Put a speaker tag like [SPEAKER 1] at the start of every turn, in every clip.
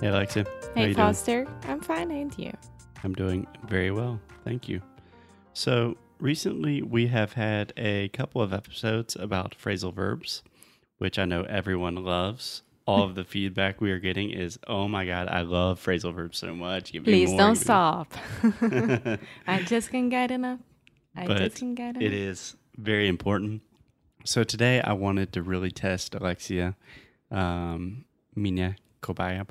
[SPEAKER 1] Hey Alexia.
[SPEAKER 2] Hey
[SPEAKER 1] you doing?
[SPEAKER 2] Foster, I'm fine, and you?
[SPEAKER 1] I'm doing very well. Thank you. So, recently we have had a couple of episodes about phrasal verbs, which I know everyone loves. All of the feedback we are getting is, oh my God, I love phrasal verbs so much.
[SPEAKER 2] Please
[SPEAKER 1] more,
[SPEAKER 2] don't stop. I just can't get enough. I
[SPEAKER 1] But
[SPEAKER 2] just can't get enough.
[SPEAKER 1] It is very important. So, today I wanted to really test Alexia, um, minha para.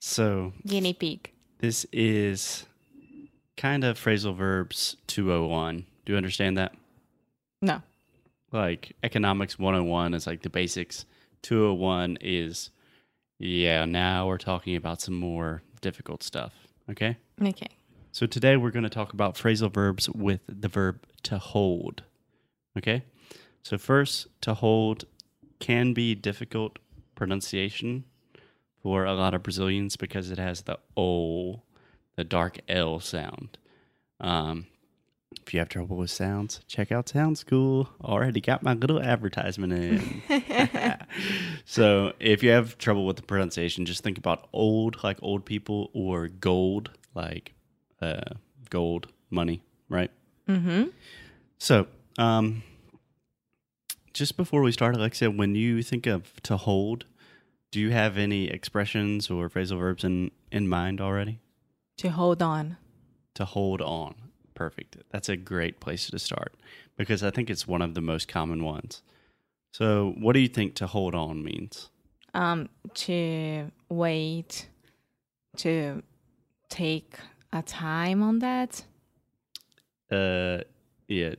[SPEAKER 1] So,
[SPEAKER 2] Guinea pig.
[SPEAKER 1] This is kind of phrasal verbs 201. Do you understand that?
[SPEAKER 2] No.
[SPEAKER 1] Like economics 101 is like the basics. 201 is, yeah, now we're talking about some more difficult stuff. Okay.
[SPEAKER 2] Okay.
[SPEAKER 1] So today we're going to talk about phrasal verbs with the verb to hold. Okay. So, first, to hold can be difficult pronunciation for a lot of Brazilians because it has the O, the dark L sound. Um, if you have trouble with sounds, check out Sound School. Already got my little advertisement in. so, if you have trouble with the pronunciation, just think about old, like old people, or gold, like uh, gold money, right?
[SPEAKER 2] Mm-hmm.
[SPEAKER 1] So, um, just before we start, Alexia, when you think of to hold, do you have any expressions or phrasal verbs in, in mind already?
[SPEAKER 2] To hold on.
[SPEAKER 1] To hold on. Perfect. That's a great place to start because I think it's one of the most common ones. So, what do you think to hold on means?
[SPEAKER 2] Um, to wait, to take a time on that.
[SPEAKER 1] Uh, yeah,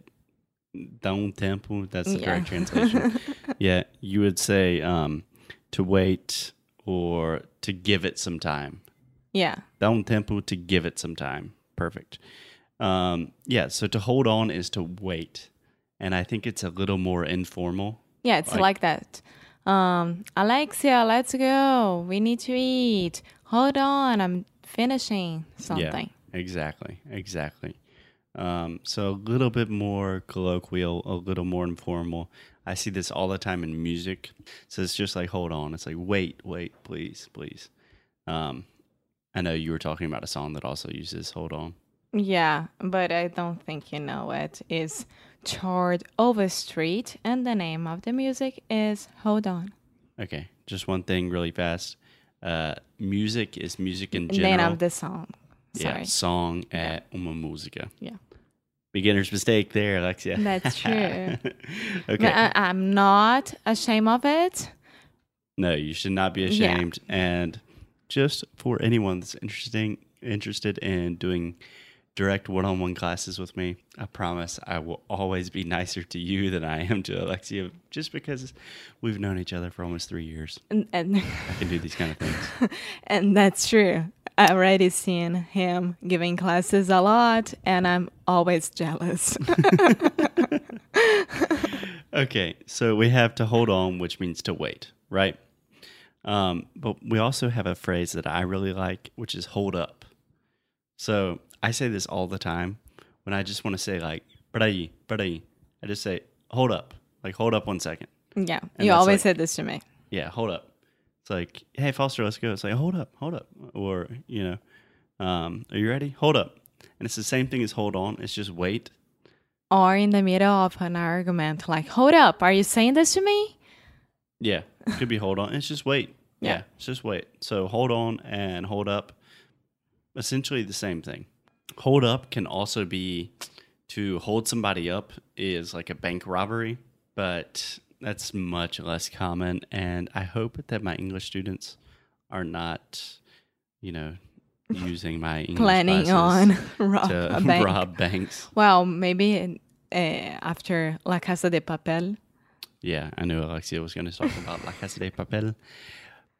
[SPEAKER 1] um tempo. That's the
[SPEAKER 2] Yeah.
[SPEAKER 1] correct translation. yeah, you would say um, to wait or to give it some time.
[SPEAKER 2] Yeah.
[SPEAKER 1] Dá um tempo to give it some time. Perfect. Um, yeah, so to hold on is to wait. And I think it's a little more informal.
[SPEAKER 2] Yeah, it's
[SPEAKER 1] Like-
[SPEAKER 2] like, that. Um, Alexia, let's go. We need to eat. Hold on, I'm finishing something.
[SPEAKER 1] Yeah, exactly. Exactly. Um, so a little bit more colloquial, a little more informal. I see this all the time in music. So it's just like, hold on. It's like, wait, wait, please, please. Um, I know you were talking about a song that also uses hold on.
[SPEAKER 2] Yeah, but I don't think you know it. it. Is Chord Overstreet, and the name of the music is Hold On.
[SPEAKER 1] Okay, just one thing really fast. Uh, music is music in general.
[SPEAKER 2] Name of the song.
[SPEAKER 1] yeah,
[SPEAKER 2] Sorry.
[SPEAKER 1] song at uma música.
[SPEAKER 2] Yeah.
[SPEAKER 1] Beginner's mistake there, Alexia.
[SPEAKER 2] That's true. But
[SPEAKER 1] okay.
[SPEAKER 2] I, I'm not ashamed of it.
[SPEAKER 1] no, you should not be
[SPEAKER 2] Yeah.
[SPEAKER 1] ashamed. And just for anyone that's interesting interested in doing direct one-on-one classes with me, I promise I will always be nicer to you than I am to Alexia, just because we've known each other for almost three years.
[SPEAKER 2] And, and,
[SPEAKER 1] I can do these kind of things.
[SPEAKER 2] and that's true. I already seen him giving classes a lot, and I'm always jealous.
[SPEAKER 1] Okay, so we have to hold on, which means to wait, right? Um, but we also have a phrase that I really like, which is hold up. So I say this all the time when I just want to say like. I just say hold up, like hold up one second.
[SPEAKER 2] yeah,
[SPEAKER 1] And
[SPEAKER 2] you always
[SPEAKER 1] like-
[SPEAKER 2] said this to me.
[SPEAKER 1] Yeah, hold up. Like, hey Foster, let's go. It's like hold up, hold up, or you know, um, are you ready? Hold up. And it's the same thing as hold on. It's just wait.
[SPEAKER 2] Or in the middle of an argument, like, hold up, are you saying this to me?
[SPEAKER 1] Yeah, it could be hold on. It's just wait. Yeah.
[SPEAKER 2] Yeah.
[SPEAKER 1] it's just wait. So hold on and hold up, essentially the same thing. Hold up can also be to hold somebody up is like a bank robbery, but that's much less common. And I hope that my English students are not, you know, using my English
[SPEAKER 2] Planning on rob a bank.
[SPEAKER 1] rob banks.
[SPEAKER 2] Well, maybe uh, after La Casa de Papel.
[SPEAKER 1] Yeah, I knew Alexia was going to talk about La Casa de Papel.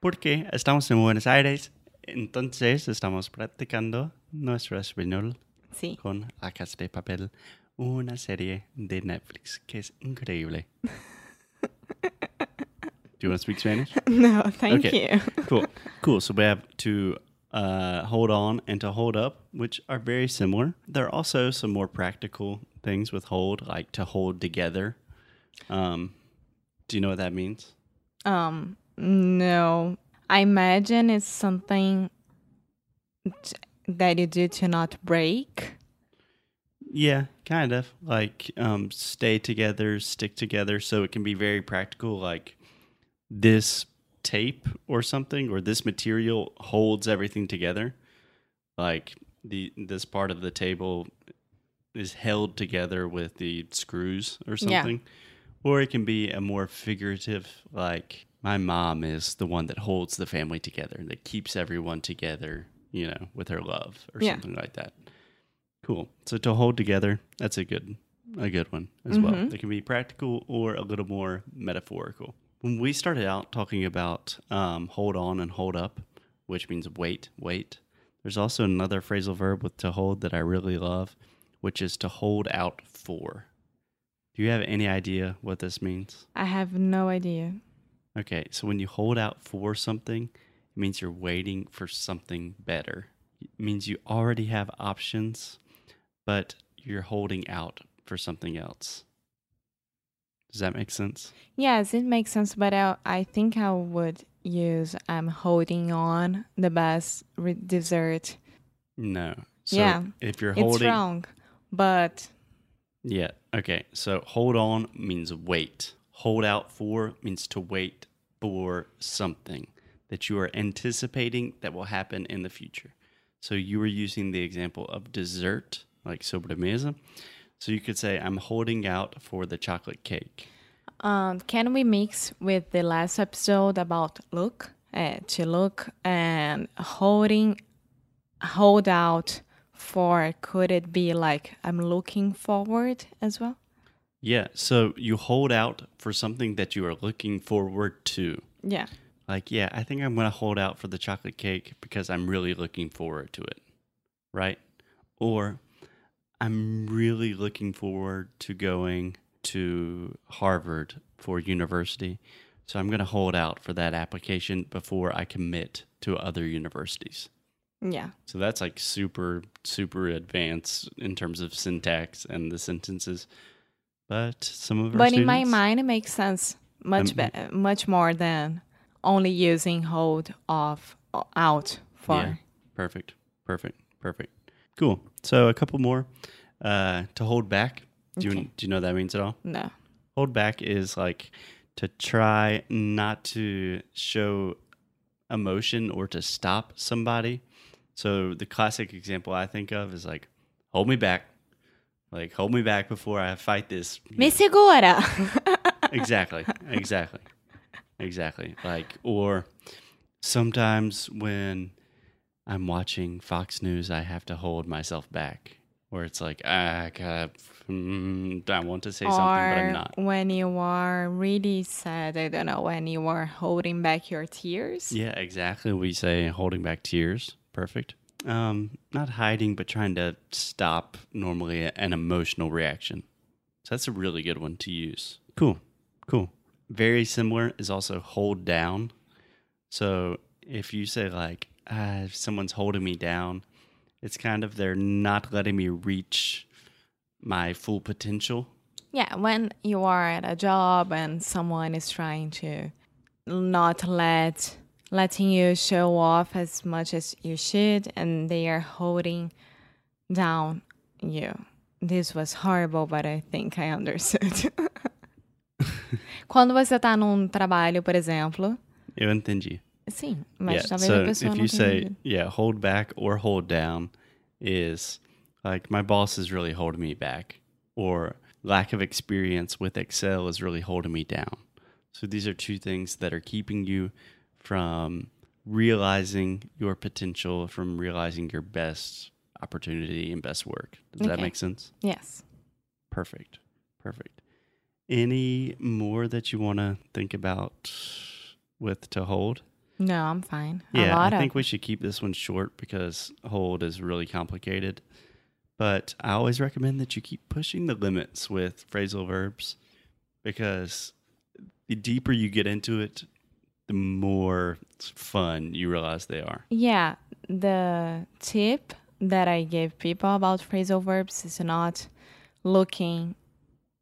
[SPEAKER 1] Porque estamos en Buenos Aires, entonces estamos practicando nuestro español
[SPEAKER 2] Sí.
[SPEAKER 1] con La Casa de Papel, una serie de Netflix que es increíble. Do you want to speak Spanish?
[SPEAKER 2] No, thank
[SPEAKER 1] Okay.
[SPEAKER 2] you.
[SPEAKER 1] cool. Cool. So we have to uh, hold on and to hold up, which are very similar. There are also some more practical things with hold, like to hold together. Um, do you know what that means?
[SPEAKER 2] Um, no. I imagine it's something t- that you do to not break.
[SPEAKER 1] Yeah, kind of like um, stay together, stick together. So it can be very practical, like this tape or something, or this material holds everything together. Like the this part of the table is held together with the screws or
[SPEAKER 2] Yeah.
[SPEAKER 1] something. Or it can be a more figurative, like my mom is the one that holds the family together, and that keeps everyone together, you know, with her love or
[SPEAKER 2] Yeah.
[SPEAKER 1] something like that. Cool. So to hold together, that's a good a good one as well.
[SPEAKER 2] Mhm.
[SPEAKER 1] It can be practical or a little more metaphorical. When we started out talking about um, hold on and hold up, which means wait, wait. There's also another phrasal verb with to hold that I really love, which is to hold out for. Do you have any idea what this means?
[SPEAKER 2] I have no idea.
[SPEAKER 1] Okay, so when you hold out for something, it means you're waiting for something better. It means you already have options, but you're holding out for something else. Does that make sense?
[SPEAKER 2] Yes, it makes sense, but I, I think I would use I'm holding on the best re- dessert.
[SPEAKER 1] No. So
[SPEAKER 2] Yeah,
[SPEAKER 1] if you're holding.
[SPEAKER 2] It's wrong, but
[SPEAKER 1] Yeah. Okay. So hold on means wait. Hold out for means to wait for something that you are anticipating that will happen in the future. So you were using the example of dessert, like sobremesa. So you could say, I'm holding out for the chocolate cake.
[SPEAKER 2] um, can we mix with the last episode about look, uh, to look and holding, hold out for? Could it be like I'm looking forward as well?
[SPEAKER 1] Yeah. So you hold out for something that you are looking forward to.
[SPEAKER 2] Yeah.
[SPEAKER 1] Like, yeah, I think I'm going to hold out for the chocolate cake because I'm really looking forward to it. Right? Or I'm really looking forward to going to Harvard for university. So I'm going to hold out for that application before I commit to other universities.
[SPEAKER 2] Yeah.
[SPEAKER 1] So that's like super, super advanced in terms of syntax and the sentences. But some of
[SPEAKER 2] But in my mind, it makes sense much
[SPEAKER 1] Um,
[SPEAKER 2] better, much more than only using hold off out for.
[SPEAKER 1] Yeah. Perfect. Perfect. Perfect. Cool. So a couple more. Uh, to hold back. Do you do you know what that means at all?
[SPEAKER 2] No.
[SPEAKER 1] Hold back is like to try not to show emotion or to stop somebody. So the classic example I think of is like, hold me back. Like hold me back before I fight this.
[SPEAKER 2] Me segura.
[SPEAKER 1] exactly exactly exactly like or sometimes when i'm watching fox news i have to hold myself back. Where it's like ah, I, mm, I want to say something but i'm not.
[SPEAKER 2] when you are really sad, I don't know, when you are holding back your tears.
[SPEAKER 1] yeah exactly we say holding back tears. Perfect. Um not hiding but trying to stop normally an emotional reaction. So that's a really good one to use. Cool cool. Very similar is also hold down. So if you say like Uh, if someone's holding me down it's kind of they're not letting me reach my full potential
[SPEAKER 2] Yeah, when you are at a job and someone is trying to not let letting you show off as much as you should and they are holding down you. This was horrible, but I think I understood. Quando você tá num trabalho, por exemplo,
[SPEAKER 1] eu entendi
[SPEAKER 2] sim, mas
[SPEAKER 1] yeah.
[SPEAKER 2] talvez
[SPEAKER 1] So
[SPEAKER 2] a pessoa
[SPEAKER 1] if
[SPEAKER 2] não
[SPEAKER 1] you say
[SPEAKER 2] entendido.
[SPEAKER 1] yeah, hold back or hold down is like my boss is really holding me back, or lack of experience with Excel is really holding me down. So these are two things that are keeping you from realizing your potential, from realizing your best opportunity and best work. Does that make sense?
[SPEAKER 2] Yes.
[SPEAKER 1] Perfect. Perfect. Any more that you want to think about with to hold?
[SPEAKER 2] No, I'm fine. a
[SPEAKER 1] Yeah, I
[SPEAKER 2] of
[SPEAKER 1] think we should keep this one short because hold is really complicated. But I always recommend that you keep pushing the limits with phrasal verbs because the deeper you get into it, the more fun you realize they are.
[SPEAKER 2] Yeah, the tip that I give people about phrasal verbs is not looking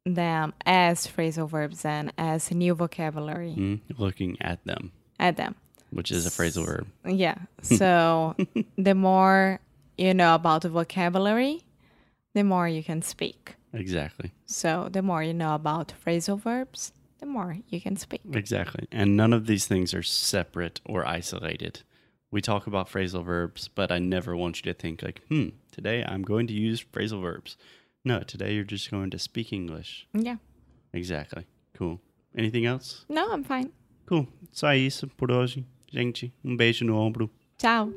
[SPEAKER 2] them as phrasal verbs and as new vocabulary
[SPEAKER 1] Mm, Looking at them,
[SPEAKER 2] at them.
[SPEAKER 1] Which is a phrasal verb.
[SPEAKER 2] Yeah. So the more you know about the vocabulary, the more you can speak.
[SPEAKER 1] Exactly.
[SPEAKER 2] So the more you know about phrasal verbs, the more you can speak.
[SPEAKER 1] Exactly. And none of these things are separate or isolated. We talk about phrasal verbs, but I never want you to think like, hmm, today I'm going to use phrasal verbs. No, today you're just going to speak English.
[SPEAKER 2] Yeah.
[SPEAKER 1] Exactly. Cool. Anything else?
[SPEAKER 2] No, I'm fine.
[SPEAKER 1] Cool. Só isso por hoje. Gente, um beijo no ombro.
[SPEAKER 2] Ciao.